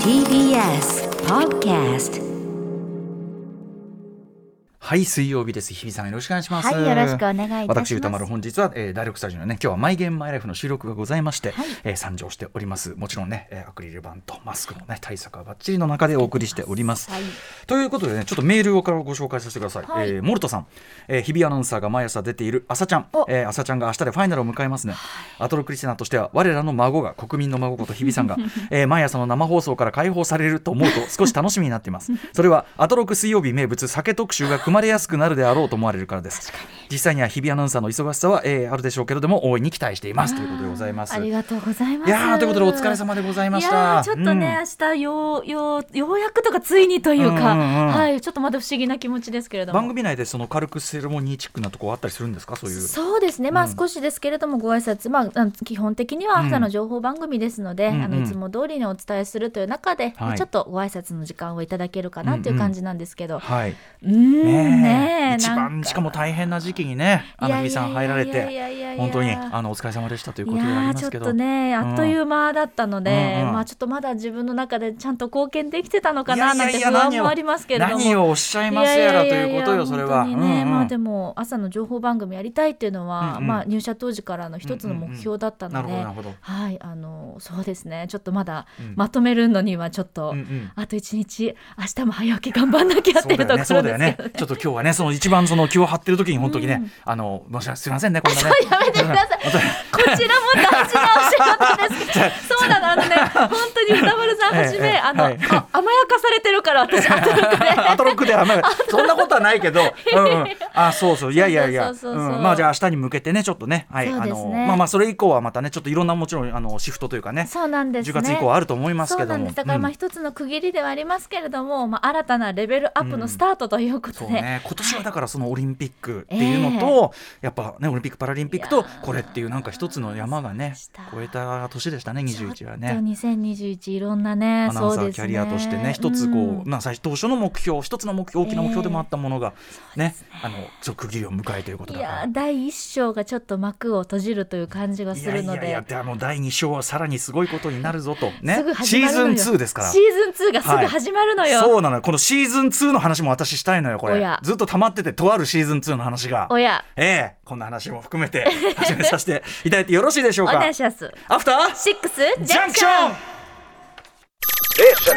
TBS Podcast はい水曜日です。日比さんよろしくお願いします。はいよろしくお願いいたします。私歌丸本日は、えー、第6スタジオのね今日はマイゲームマイライフの収録がございまして、はい。えー参上しております。もちろんね、えーアクリル板とマスクのね対策はバッチリの中でお送りしております、はい。ということでねちょっとメールをからご紹介させてください、はい。えーモルトさん、えー日比アナウンサーが毎朝出ている朝ちゃん。お、えー朝ちゃんが明日でファイナルを迎えますね、アトロクリスナーとしては我らの孫が国民の孫こと日比さんが、えー毎朝の生放送から解放されると思うと少し楽しみになっています。それはアトロク水曜日名物酒特集が組まれやすくなるであろうと思われるからです。実際には日比アナウンサーの忙しさは、えーあるでしょうけれども大いに期待しています。ということでございますありがとうございます。いやーということでお疲れ様でございました。ちょっとね、うん。明日ようようようやくとかついにというか、うんうんうん。はいちょっとまだ不思議な気持ちですけれども。番組内でその軽くセレモニーチックなとこあったりするんですか？そういう。そうですね、まあ、うん少しですけれども、ご挨拶、まあ基本的には朝の情報番組ですので、うんうん。あのいつも通りにお伝えするという中で、はい。ちょっとご挨拶の時間をいただけるかなという感じなんですけど、はい、うーん、ねね。え一番しかも大変な時期にねあの日比さん入られて本当にあのお疲れ様でしたということいでありやーちょっますけど。とねあっという間だったので、うんうんまあちょっとまだ自分の中でちゃんと貢献できてたのかないなんて不安もありますけれども。何をおっしゃいますやらということよそれは。まあでも朝の情報番組やりたいっていうのは、うんうん。まあ入社当時からの一つの目標だったなので、るほどなるほど。はいあのそうですね。ちょっとまだうんまとめるのにはちょっと、うん。うんあと一日明日も早起き頑張んなきゃっていうところですそうだよね。ちょっと今日はねその一番その気を張ってる時に本当にね、うん。あの申し訳すみませんねこんなね。やめてください。こちらも大事なお仕事です そう。なのあのね本当に歌丸さんはじめ、ええあの、はい。あ甘やかされてるから私アトロクで。アトロックではまあそんなことはないけど、うんうん、あそうそう。いやいやいや、まあじゃあ明日に向けてねちょっとねはいね。あのまあまあそれ以降はまたねちょっといろんなもちろんあのシフトというかねそうなんです10ね月以降はあると思いますそうなけども。んです。だからまあうん。一つの区切りではありますけれども、まあ、新たなレベルアップのスタートということで、ね、今年はだからそのオリンピックっていうのと、やっぱねオリンピック・パラリンピックとこれっていうなんか一つの山がね超えた年でしたね21はね。2021いろんなねアナウンサーキャリアとしてね一つこう、んまあ最初当初の目標一つの目標大きな目標でもあったものがね,、あの区切りを迎えということいだから。第一章がちょっと幕を閉じるという感じがするので。いやいやであの第2章はさらにすごいことになるぞとね。シーズン2ですから。シーズン2がすぐ始まるのよ、そうなのよ。このシーズン2の話も私したいのよこれ。おやずっと溜まっててとあるシーズン2の話が。おや。ええ。こんな話も含めて始めさせていただいてよろしいでしょう おか願いします。アフターシックスジジャンクシャンクションョン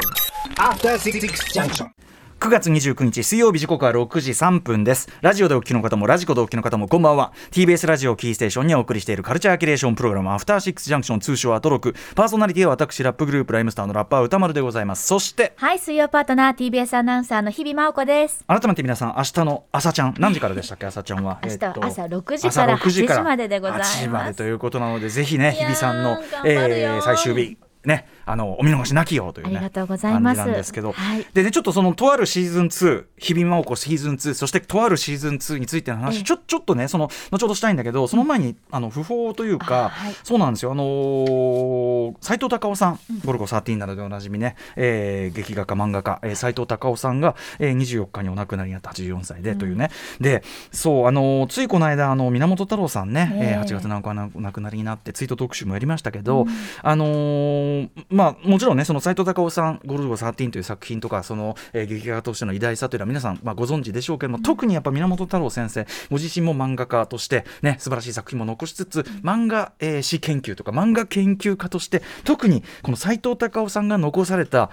After Six Junction. 9月29日水曜日時刻は6時3分です。ラジオでお聞きの方もラジコでお聞きの方もこんばんは。TBS ラジオキーステーションにお送りしているカルチャーキュレーションプログラムアフターシックスジャンクション通称アトロクパーソナリティは私ラップグループライムスターのラッパー歌丸でございます。そしてはい水曜パートナー TBS アナウンサーの日々真央子です。改めて皆さん明日の朝ちゃん何時からでしたっけ朝ちゃんは？明日朝6時から朝6時から8時まででございます。8時までということなのでぜひね日いやー比さんのえー最終日ねあのお見逃しなきよというねありがとうございます。感じなんですけど、はい。でねちょっとそのとあるシーズン2日々真央子シーズン2そしてとあるシーズン2についての話、ええ。ちょちょっとねその後ほどしたいんだけどその前に、あの不法というか、あはい。そうなんですよ。あのー斉藤隆夫さん、ゴルゴ13などでおなじみね、えー劇画家漫画家、えー、斉藤隆夫さんが、えー、24日にお亡くなりになった84歳でというね、でそうあのーついこの間あの源太郎さんね、えええ。ー8月7日お亡くなりになってツイート特集もやりましたけど、あのーまあもちろんねその斉藤隆夫さん「ゴルゴ13」という作品とかその、えー劇画家としての偉大さというのは皆さん、まあ、ご存知でしょうけども、特にやっぱ源太郎先生ご自身も漫画家としてね素晴らしい作品も残しつつ漫画、えー史研究とか漫画研究家として特にこの斉藤隆夫さんが残された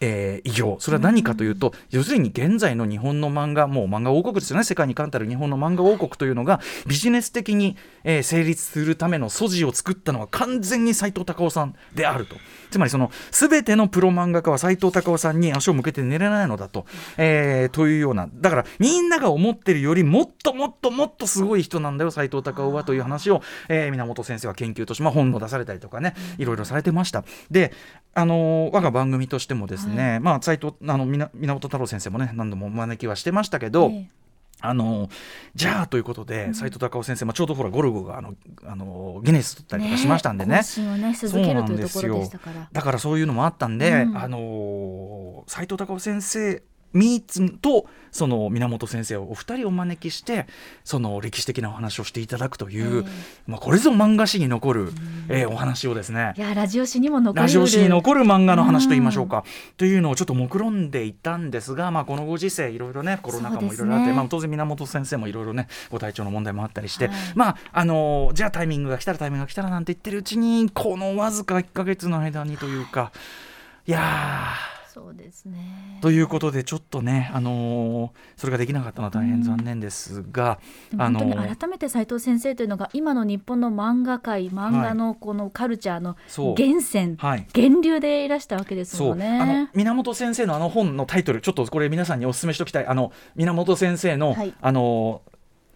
えー偉業それは何かというと、要するに現在の日本の漫画もう漫画王国ですよね。世界に冠たる日本の漫画王国というのがビジネス的に、えー成立するための素地を作ったのは完全に斉藤隆夫さんであると。つまりその全てのプロ漫画家は斉藤隆夫さんに足を向けて寝れないのだと、えーというような。だからみんなが思ってるよりもっともっともっとすごい人なんだよ斉藤隆夫はという話を、えー源先生は研究として、まあ、本を出されたりとかねいろいろされてました。であのー我が番組としてもですね、まあ斉藤あの源太郎先生もね何度もお招きはしてましたけど、ええ。あのじゃあということで斉藤隆夫先生、まあ、ちょうどほらゴルゴがあのあのギネス取ったりとかしましたんでね。ね続けるというところでしたから。だからそういうのもあったんで、うん。あの斉藤隆夫先生ミーツとその源先生をお二人お招きしてその歴史的なお話をしていただくという、まあ、これぞ漫画史に残る、えーお話をですね。いやラジオ史にも残る。ラジオ史に残る漫画の話と言いましょうか、というのをちょっと目論んでいたんですが、まあ、このご時世いろいろねコロナ禍もいろいろあって、ねまあ、当然源先生もいろいろねご体調の問題もあったりして、はい。まああのじゃあタイミングが来たらタイミングが来たらなんて言ってるうちにこのわずか1か月の間にというかいやーそうですね。ということでちょっとね、あのーそれができなかったのは大変残念ですが、でもあの改めて斉藤先生というのが今の日本の漫画界漫画のこのカルチャーの源泉、はい。源流でいらしたわけですもんね。あの源先生のあの本のタイトルちょっとこれ皆さんにお勧めしておきたい。あの源先生の、はい。あの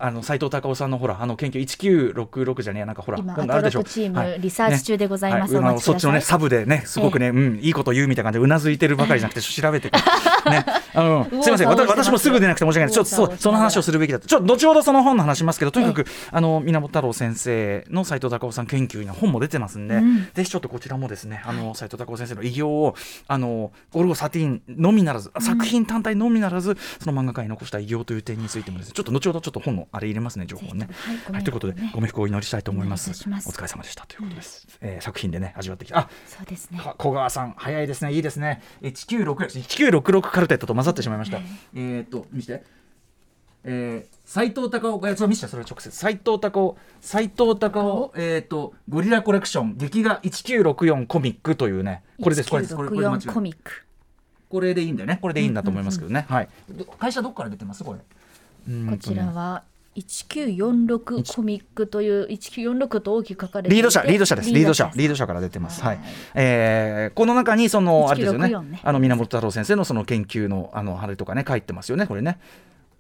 あの斉藤隆夫さんのほらあの研究1966じゃねえやなんかほら今アトロクチームはい。リサーチ中でございますね。はい。そっちのねサブでねすごくね、うんいいこと言うみたいな感じでうなずいてるばかりじゃなくて調べてねあの すみません私私もすぐ出なくて申し訳ない。ちょっとその話をするべきだとちょっと後ほどその本の話しますけどとにかくあの源太郎先生の斉藤隆夫さん研究には本も出てますんで、うん。ぜひちょっとこちらもですねあの斉藤隆夫先生の偉業をあのゴルゴ13のみならず作品単体のみならずその漫画界に残した偉業という点についてもですねちょっと後ほどちょっと本のあれ入れますね情報をね。はいはい、ということで、ご冥福をお祈りしたいと思います。お疲れ様でしたということです。えー作品でね、味わってきた。あ、そうですね。か小川さん、早いですね、いいですね。一九六一九六六カルテットと混ざってしまいました。えーっと、見せて。えー、斉藤隆夫、えそれ見せて、それ直接。斉藤隆夫、斉藤隆夫、えーっと、ゴリラコレクション、劇画一九六四コミックというね。これです、これです、これ、これ間違い1964コミック。これでいいんだよね。これでいいんだと思いますけどね。はい。ど会社どこから出てます、これ。うんこちらは1946コミックという1946と大きく書かれてリード社、リード社です。リード社、リード社社から出てます。ははいい。えーこの中に、その、あれですよね1964ね。あの、源太郎先生のその研究の、あの、あれとかね、書いてますよね、これね。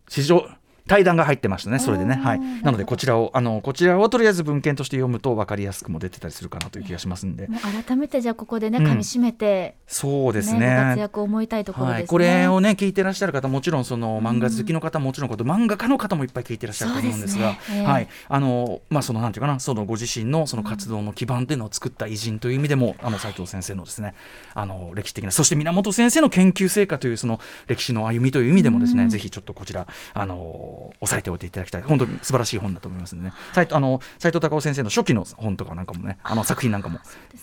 史上、対談が入ってましたね、それでね。はい。なので、こちらを、あの、こちらをとりあえず文献として読むと分かりやすくも出てたりするかなという気がしますんで。改めてじゃあここでねうん噛み締めて、そうですねご活ね。躍を思いたいところですね。はい、これをね聞いてらっしゃる方もちろんその漫画好きの方もちろんこと漫画家の方もいっぱい聞いてらっしゃると思うんですがすねええはいあのまあそのなんていうかなそのご自身のその活動の基盤というのを作った偉人という意味でも、あの斉藤先生のですねあの歴史的なそして源先生の研究成果というその歴史の歩みという意味でもですね、ぜひちょっとこちらあの押さえておいていただきたい。本当に素晴らしい本だと思いますのでね。斉藤あの斉藤隆夫先生の初期の本とかなんかもねあの作品なんかも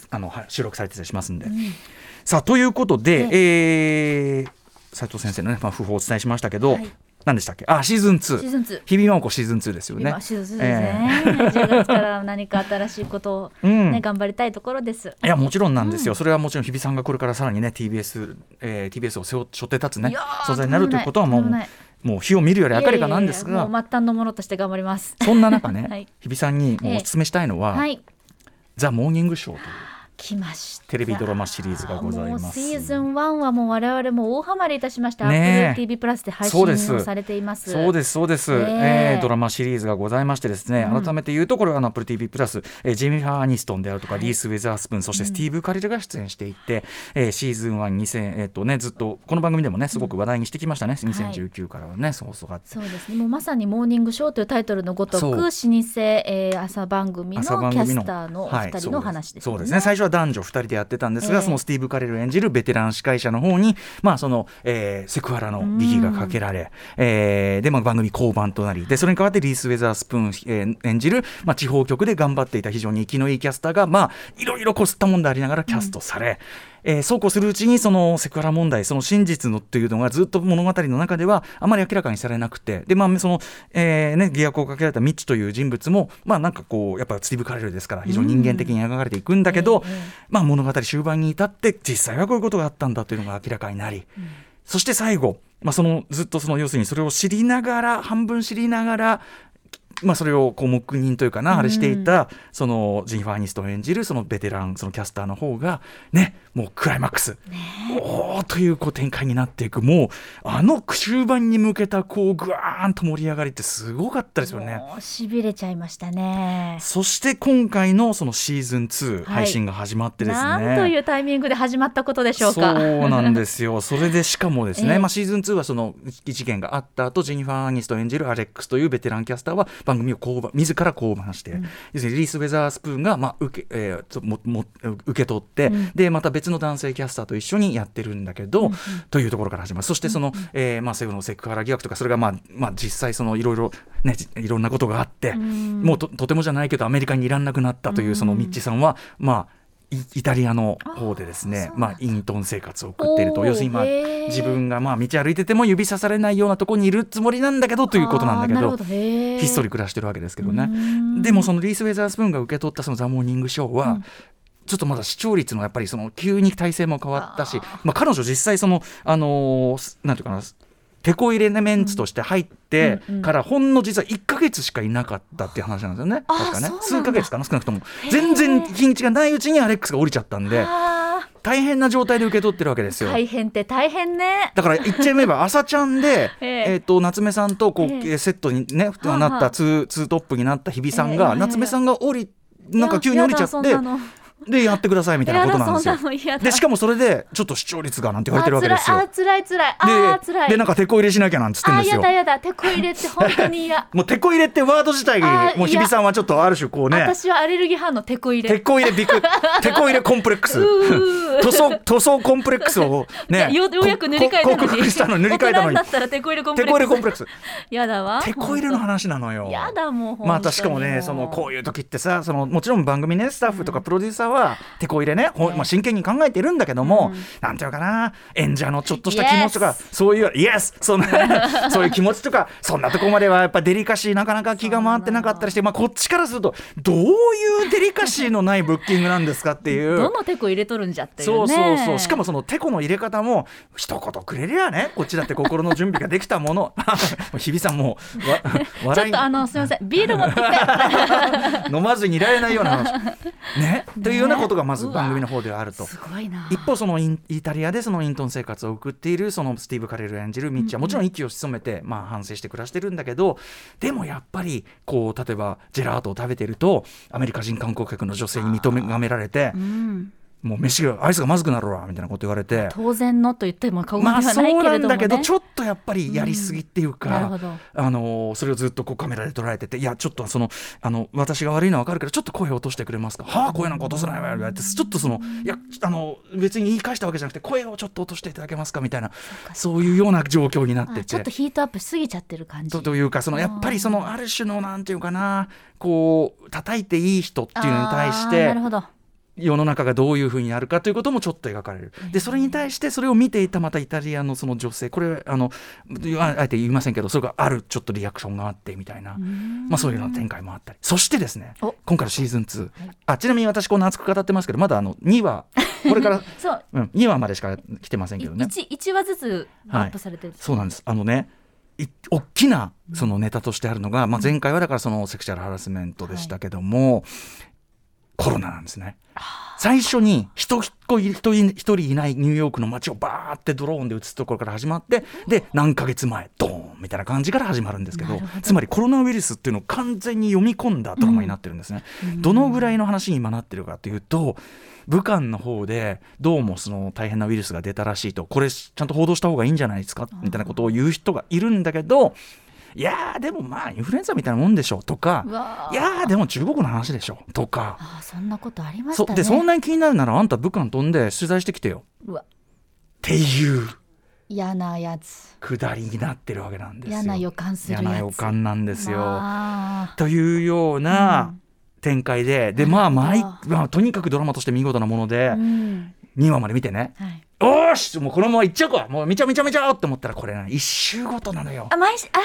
あの、はい、収録されてたりしますんで。さあということで、えー、斉藤先生のね、まあ、訃報をお伝えしましたけど、はい。何でしたっけ？あシーズン2シーズン2日比真央子シーズン2ですよね。今シーズン2ですね、10月から何か新しいことを、うん。ね頑張りたいところです。いやもちろんなんですよ、それはもちろん日比さんがこれからさらにね TBS、えー、TBS を背負って立つねいやー存在になるということはもうもう火を見るより明るかなんですが。もう末端のものとして頑張ります。そんな中ね、はい。日比さんにもうお勧めしたいのは「はい、ザ・モーニングショー」という来ました。テレビドラマシリーズがございます。シーズン1はもう我々も大ハマりいたしました。ねえ。Apple TV プラスで配信をされています。そうですそうです、ええ。えードラマシリーズがございましてですね、うん。改めて言うとこれは Apple TV プラス、えージェミファー・アニストンであるとか、リース・ウェザースプーンそしてスティーブ・カリルが出演していて、えーシーズン1 2000えーっとねずっとこの番組でもねすごく話題にしてきましたね、2019からはね放送があって。そうですね。もうまさにモーニングショーというタイトルのごとくそう。老舗、えー朝番組のキャスターのおはい二人の話ですよそうですね。最初は男女2人でやってたんですが、ええ。そのスティーブ・カレル演じるベテラン司会者の方に、まあそのえーセクハラの疑義がかけられ、えーで、まあ、番組降板となりでそれに代わってリース・ウェザースプーン、えー演じる、まあ、地方局で頑張っていた非常に生きのいいキャスターが、まあ、いろいろこすったもんでありながらキャストされ、えーそうこうするうちにそのセクハラ問題その真実のっていうのがずっと物語の中ではあまり明らかにされなくてで、まあそのえーね、疑惑をかけられたミッチという人物も、まあ、なんかこうやっぱスティーブ・カレルですから非常に人間的に描かれていくんだけど、ええまあ、物語終盤に至って実際はこういうことがあったんだというのが明らかになり、そして最後、まあ、そのずっとその要するにそれを知りながら半分知りながらまあ、それをこう黙認というかな、あれしていたそのジェニファー・アニストン演じるそのベテランそのキャスターの方がねもうクライマックス、おーというこう展開になっていくもうあの終盤に向けたこうぐわーんと盛り上がりってすごかったですよね。しびれちゃいましたね。そして今回のそのシーズン2はい配信が始まってですね、なんというタイミングで始まったことでしょうか。そうなんですよ。それでしかもですね、ええまあシーズン2はその事件があった後、ジェニファー・アニストン演じるアレックスというベテランキャスターは番組を降板自ら降板して、要するにリリース・ウェザースプーンが、まあ受けえーもも受け取って、でまた別の男性キャスターと一緒にやってるんだけど、というところから始まる。そしてその、えーまあ、セブのセクハラ疑惑とかそれが、まあまあ、実際そのいろいろ、ね、じいろんなことがあって、もうととてもじゃないけどアメリカにいらんなくなったというそのミッチーさんは、まあイイタリアの方でですねまあ、イントン生活を送っていると。要するに、まあ、自分がまあ道歩いてても指さされないようなところにいるつもりなんだけどということなんだけどひっそり暮らしてるわけですけどね。ん。でもそのリース・ウェザースプーンが受け取ったそのザ・モーニングショーは、ちょっとまだ視聴率のやっぱりその急に体制も変わったしまあ、彼女実際そのあのーすなんていうかなテこ入れメンツとして入ってからほんの実は1か月しかいなかったっていう話なんですよね、確かね。数ヶ月かな少なくとも。全然日にちがないうちにアレックスが降りちゃったんであ大変な状態で受け取ってるわけですよ。ー大変って大変ね。だから言っちゃえば 朝ちゃんで、ええ。えっと夏目さんとこう、ええ。セットにねなったツーツートップになった日比さんが、夏目さんが降りなんか急に降りちゃってでやってくださいみたいなことなんですよ。でしかもそれでちょっと視聴率がなんて言われてるわけですよ。あ辛いあ辛い。あー辛い。ででなんか手こ入れしなきゃなんつってんあですよ。ーやだやだ手こ入れって本当に嫌。もう手こ入れってワード自体もう日比さんはちょっとある種こうね。私はアレルギー反応手こ入手れこ入れビク 手こ入れコンプレックス。塗装塗装コンプレックスをねよようやく塗り替えたのに。服したのに塗り替えたのに。大人になったら手こ入れコンプ手レックス。こ入れコンプレックス。やだわ手こ入れの話なのよ。やだもうまたしかもねそのこういう時ってさそのもちろん番組ねスタッフとかプロデューサーは手こ入れね、まあ、真剣に考えてるんだけども、なんていうのかな演者のちょっとした気持ちとかそういうイエスそんな そういう気持ちとかそんなとこまではやっぱデリカシーなかなか気が回ってなかったりして、まあ、こっちからするとどういうデリカシーのないブッキングなんですかっていう。どの手こ入れとるんじゃっていうそうねそうそう。しかもそのてこの入れ方も一言くれりゃねこっちだって心の準備ができたもの。日比さんもうわ ちょ笑いっとあのすみません。ビール持ってきて飲まずにいられないような話。ね？というようなことがまず番組の方ではあると。すごいな。一方そのイタリアでそのイントン生活を送っているそのスティーブ・カレル演じるミッチはもちろん息を潜めてまあ反省して暮らしてるんだけどでもやっぱりこう例えばジェラートを食べてるとアメリカ人観光客の女性に認められてうんもう飯がアイスがまずくなるわみたいなこと言われて。当然のと言っても過言でまあはないそうなけれどもね。んだけどちょっとやっぱりやりすぎっていうか、うん。あのそれをずっとこうカメラで捉えてていやちょっとそのあの私が悪いのは分かるけどちょっと声を落としてくれますか。はあ声なんか落とせないわよ言われてちょっとそのいやあの別に言い返したわけじゃなくて声をちょっと落としていただけますかみたいなそういうような状況になってあちょってと。ヒートアップしすぎちゃってる感じ。とというかそのやっぱりそのある種のなんていうかなこう叩いていい人っていうのに対してなるほど世の中がどういうふうになるかということもちょっと描かれる。でそれに対してそれを見ていたまたイタリアのその女性これあのああえて言いませんけどそれがあるちょっとリアクションがあってみたいな、まあ、そういうような展開もあったり。そしてですねお。今回のシーズン2、あちなみに私こんな熱く語ってますけどまだあの2話 これから、そう。うん、2話までしか来てませんけどね。一一話ずつアップされてる、そうなんです。あのねい大きなそのネタとしてあるのが、まあ、前回はだからそのセクシャルハラスメントでしたけども、コロナなんですね。最初に人一人一人いないニューヨークの街をバーってドローンで映すところから始まってで何ヶ月前ドーンみたいな感じから始まるんですけどつまりコロナウイルスっていうのを完全に読み込んだドラマになってるんですね。どのぐらいの話に今なってるかというと武漢の方でどうもその大変なウイルスが出たらしいとこれちゃんと報道した方がいいんじゃないですかみたいなことを言う人がいるんだけどいやーでもまあインフルエンザみたいなもんでしょとかいやーでも中国の話でしょとか。ああそんなことありましね。でそんなに気になるならあんた武漢飛んで取材してきてよ。うわ。っていう。嫌なやつ。くだりになってるわけなんですよ。嫌な予感するやつ。嫌な予感なんですよ。まあ。というような展開で、でまあまあとにかくドラマとして見事なもので、うん2話まで見てね。はい。おーし！もうこのままいっちゃうか。もうめちゃめちゃめちゃって思ったらこれね1週ごとなのよ。あ。毎週あ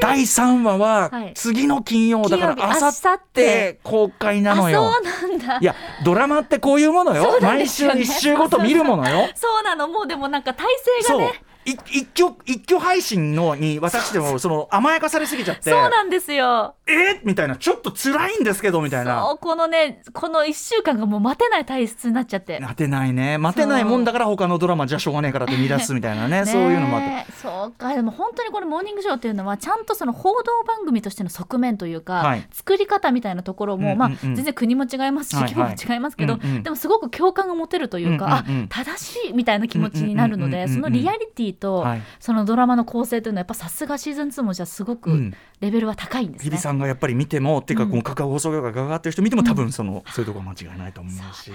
第3話ははい。次の金曜だからあさって。公開なのよ。あそうなんだ。いやドラマってこういうものよ。そうなんで毎週すよね。1週ごと見るものよ。そうなの。もうでもなんか体制がね。い一挙一挙配信のに私でもその甘やかされすぎちゃって。そうなんですよえ？みたいな。ちょっと辛いんですけどみたいな。そうこのねこの1週間がもう待てない体質になっちゃって。待てないね。待てないもんだから他のドラマじゃしょうがねえからって見出すみたいなね。そう。いうのもあって。そうか。でも本当にこれ「モーニングショー」っていうのはちゃんとその報道番組としての側面というか、はい。作り方みたいなところも、うんうんうん。まあ、全然国も違いますし、規模も違いますけど、うんうん。でもすごく共感が持てるというか、うんうんうんあ正しいみたいな気持ちになるので、うんうんうんうんそのリアリティと、はい。そのドラマの構成というのはやっぱさすがシーズン2もじゃあすごくうん。レベルは高いんですね。日比さんがやっぱり見てもっていうかこの各放送業界が関わってる人見ても多分その、そういうところは間違いないと思うし。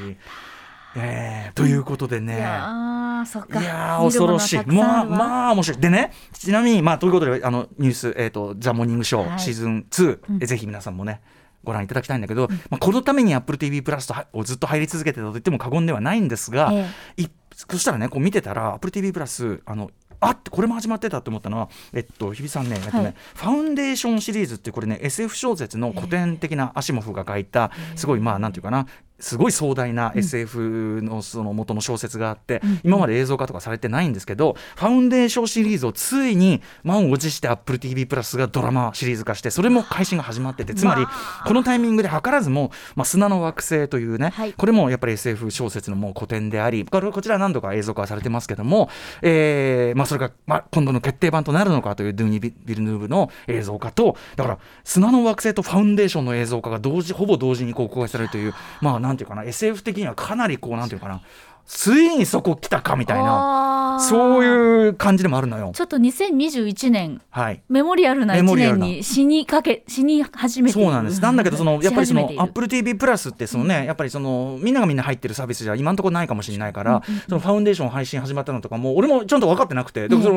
えー、ということでね。いや恐ろしい。まあまあ面白い。でね、ちなみにまあということであのニュースえっ、とザモーニングショー、はいシーズン2、えぜひ皆さんもね。ご覧いただきたいんだけど、まあ、このために AppleTV プラスをずっと入り続けてたと言っても過言ではないんですが、えいそしたらねこう見てたら AppleTV プラスあのあってこれも始まってたと思ったのは、えっと、日比さんね,、えっとねはいファウンデーションシリーズってこれね SF 小説の古典的なアシモフが書いたすごいまあなんていうかなすごい壮大な SF のその元の小説があって、今まで映像化とかされてないんですけど、ファウンデーションシリーズをついに満を持して AppleTV プラスがドラマシリーズ化してそれも配信が始まっててつまりこのタイミングで図らずも、まあ、砂の惑星というね、はい。これもやっぱり SF 小説のもう古典でありこれこちら何度か映像化されてますけども、えーまあ、それが、まあ、今度の決定版となるのかというドゥニ・ビビルヌーブの映像化とだから砂の惑星とファウンデーションの映像化が同時ほぼ同時に公開されるというまあなんていうかな SF 的にはかなりこうなんていうかなついにそこ来たかみたいなそういう感じでもあるのよ。ちょっと2021年はい。メモリアルな1メモリアルな。年に死にかけ死に始めてそうなんです。なんだけど、その、やっぱりそのし始めてい、る。Apple TV プラスって、そのね、やっぱりその、みんながみんな入ってるサービスじゃ今のところないかもしれないから、そのファウンデーション配信始まったのとかも、俺もちゃんと分かってなくて、でもその、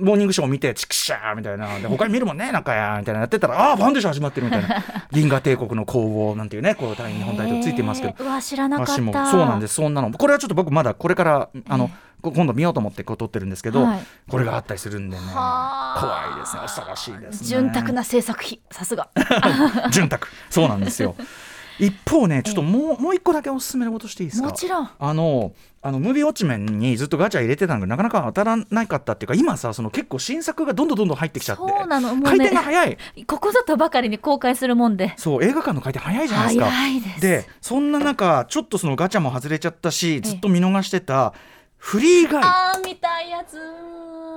モーニングショーを見て、チクシャーみたいな、で、他に見るもんね、なんかや、みたいな。やってたら、ああー、ファウンデーション始まってるみたいな、銀河帝国の攻防なんていうね、こう、大日本大統領ついてますけど。え、ー。うわ知らなかった。そうなんです。そんなの。これはちょっと僕まだこれからあの、こ今度見ようと思ってこう撮ってるんですけど、はい。これがあったりするんでね怖はあ。いですね。恐ろしいですね。潤沢な制作費。さすが。潤沢。そうなんですよ一方ねちょっともうもう一個だけおすすめのことしていいですか？もちろん。あのあのムービーウォッチメンにずっとガチャ入れてたのがなかなか当たらなかったっていうか今さその結構新作がどんどんどんどん入ってきちゃって。そうなのもう回ね転が早い。ここぞとばかりに公開するもんで。そう映画館の回転早いじゃないですか。早いです。でそんな中ちょっとそのガチャも外れちゃったしずっと見逃してたフリーガイ。あー見たいやつ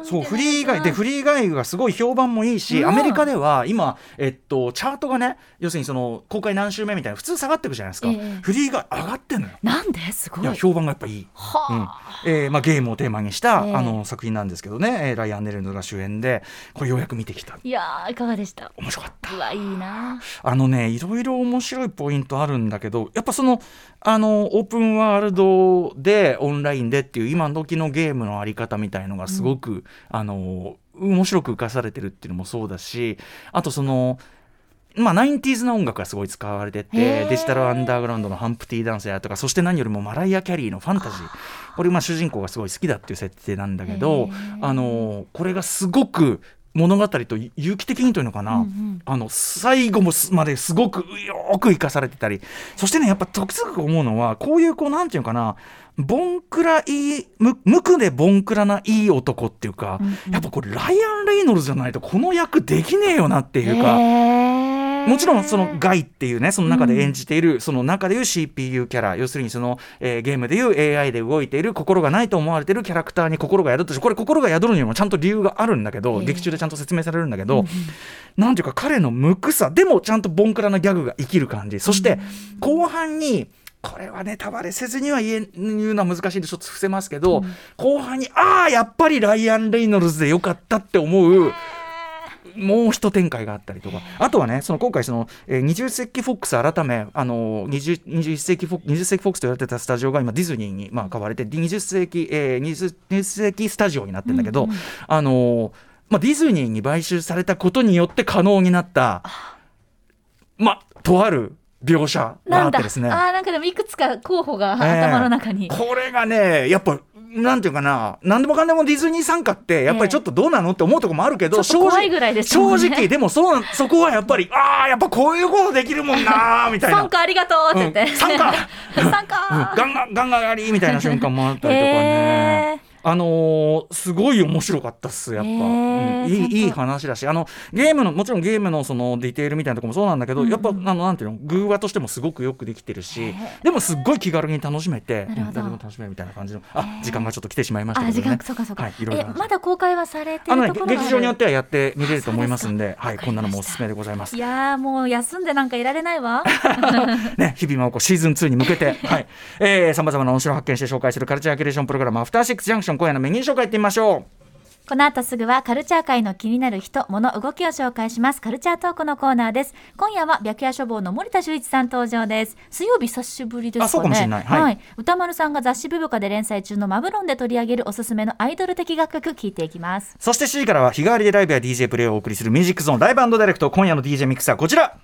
そうフリーガイでフリーガイがすごい評判もいいし、うん。アメリカでは今、えっと、チャートがね要するにその公開何週目みたいな普通下がっていくじゃないですか、ええ。フリーガイ上がってんのよ。なんで？すごい。いや評判がやっぱいい、はうん。あ、えーまあ、ゲームをテーマにした、ええ。あの作品なんですけどね、えーライアン・ネルノが主演でこれようやく見てきた。いやーいかがでした？面白かった。うわいいなあのねいろいろ面白いポイントあるんだけどやっぱそのあのオープンワールドでオンラインでっていう今時のゲームのあり方みたいのがすごく、あの面白く生かされてるっていうのもそうだしあとそのまあ、90s な音楽がすごい使われてへてー。デジタルアンダーグラウンドのハンプティ・ダンスやとかそして何よりもマライア・キャリーのファンタジー。これまあ主人公がすごい好きだっていう設定なんだけどあのこれがすごく物語と有機的にというのかな、うんうん。あの最後もすまですごくよく生かされてたり。そしてねやっぱ特つく思うのはこういうこうなんていうのかな。ボンクラいい無無垢でボンクラないい男っていうか、うんうん。やっぱこれライアン・レイノルズじゃないとこの役できねえよなっていうか。へーもちろんそのガイっていうねその中で演じている、その中でいう CPU キャラ要するにその、えーゲームでいう AI で動いている心がないと思われているキャラクターに心が宿ってしこれ心が宿るにもちゃんと理由があるんだけど、ええ。劇中でちゃんと説明されるんだけど、なんていうか彼の無垢さでもちゃんとボンクラなギャグが生きる感じ。そして後半にこれはネタバレせずには言え言うのは難しいんでちょっと伏せますけど、後半にああやっぱりライアン・レイノルズでよかったって思うもう一展開があったりとか。あとはねその今回その、えー20世紀フォックス改めあの 20, 20世紀フォ20世紀フォックスと言われてたスタジオが今ディズニーに、まあ、変われて20世紀、えー 20, 20世紀スタジオになってるんだけど、あのまあ、ディズニーに買収されたことによって可能になったまあとある描写があってですね。あーなんかでもいくつか候補がええ頭の中に、これがねやっぱなんていうかな何でもかんでもディズニー参加ってやっぱりちょっとどうなのって思うところもあるけど、ちょっと怖いぐらいですもんね。正直でもそそこはやっぱり ああやっぱこういうことできるもんなーみたいな。参加ありがとうって言って、うん参加。参うん加、ガンガンガンガンやりみたいな瞬間もあったりとかへねー。あのーすごい面白かったっすやっぱ、へーうんいいいい話だしあのゲームのもちろんゲームのそのディテールみたいなところもそうなんだけど、やっぱあのなんていうの偶話としてもすごくよくできてるしでもすっごい気軽に楽しめてうん誰でも楽しめるみたいな感じのあ時間がちょっと来てしまいましたけどね。間そうかそうか、はい、いろいろえまだ公開はされてるところがある劇場によってはやって見れると思いますんではいこんなのもおすすめでございます。いやーもう休んでなんかいられないわ。ね、日々真央子シーズン2に向けて、はい、えー、様々な面白を発見して紹介するカルチャーキュレーションプログラム、アフターシックスジャンクション、今夜のメニュー紹介いってみましょう。この後すぐはカルチャー界の気になる人、物、動きを紹介します。カルチャートークのコーナーです。今夜は白夜処方の森田修一さん登場です。水曜日久しぶりですかね。あそうかもしれないはい歌丸さんが雑誌ブブカで連載中のマブロンで取り上げるおすすめのアイドル的楽曲聞いていきます。そして C からは日替わりでライブや DJ プレイをお送りするミュージックゾーンライブダイレクト今夜の DJ ミックスはこちら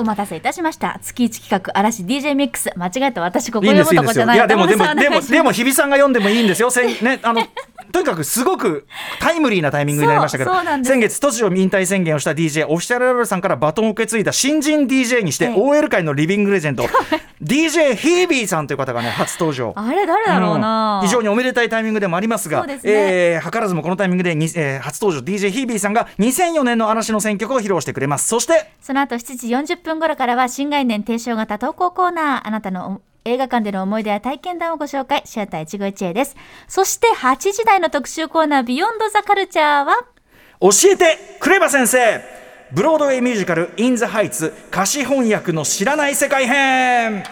お待たせいたしました。月一企画嵐 DJ ミックス。間違えた私ここ読むとこじゃない。いやでもでもでもでも日比さんが読んでもいいんですよせんねあのとにかくすごくタイムリーなタイミングになりましたけど先月突如引退宣言をした DJ オフィシャルラブさんからバトンを受け継いだ新人 DJ にして、ええ OL 界のリビングレジェンド DJ ヒービーさんという方がね初登場。あれ誰だろうな、うん。非常におめでたいタイミングでもありますがすね。えー図らずもこのタイミングでに、えー初登場 DJ ヒービーさんが2004年の嵐の選曲を披露してくれます。そしてその後7時40分頃からは新概念提唱型投稿コーナー。あなたの映画館での思い出や体験談をご紹介。シアター一期一会です。そして8時台の特集コーナービヨンドザカルチャーは？教えてクレバ先生ブロードウェイミュージカル「イン・ザ・ハイツ歌詞翻訳の知らない世界編」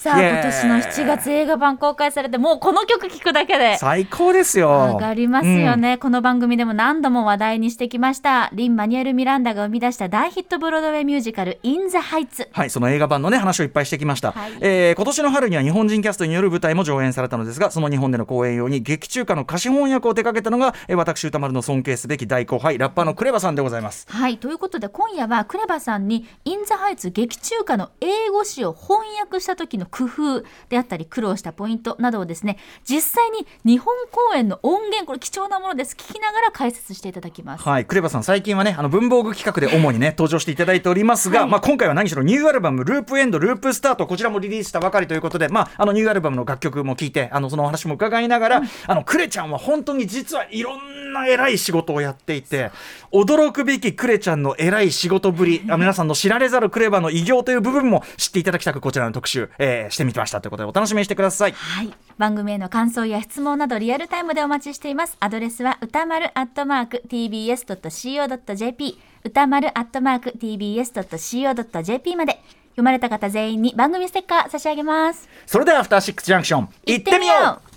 さあ今年の7月映画版公開されてもうこの曲聴くだけで最高ですよ。上がりますよね、この番組でも何度も話題にしてきました。リン・マニュエル・ミランダが生み出した大ヒットブロードウェイミュージカル「イン・ザ・ハイツ」はい、その映画版のね話をいっぱいしてきました、はい。えー今年の春には日本人キャストによる舞台も上演されたのですがその日本での公演用に劇中歌の歌詞翻訳を手掛けたのが、えー私宇多丸の尊敬すべき大後輩ラッパーのクレバさんでございます。はいということで今夜はクレバさんに「イン・ザ・ハイツ」劇中歌の英語詞を翻訳した時の工夫であったり苦労したポイントなどをですね実際に日本公演の音源これ貴重なものです。聞きながら解説していただきます。はい、クレバさん、最近はね、あの文房具企画で主にね、登場していただいておりますが、はい。まあ、今回は何しろニューアルバム、ループエンド、ループスタート、こちらもリリースしたばかりということで、まあ、あのニューアルバムの楽曲も聴いて、あのそのお話も伺いながら、あのクレちゃんは本当に実はいろんな偉い仕事をやっていて、驚くべきクレちゃんの偉い仕事ぶり、あ皆さんの知られざるクレバの偉業という部分も知っていただきたく、こちらの特集、えーしてみましたということで、お楽しみにしてください。はい。番組への感想や質問などリアルタイムでお待ちしています。アドレスは歌丸アットマーク tbs.co.jp 歌丸アットマーク tbs.co.jp まで読まれた方全員に番組ステッカー差し上げます。それでは、アフターシックスジャンクション、行ってみようう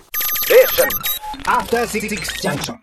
After Six Junction.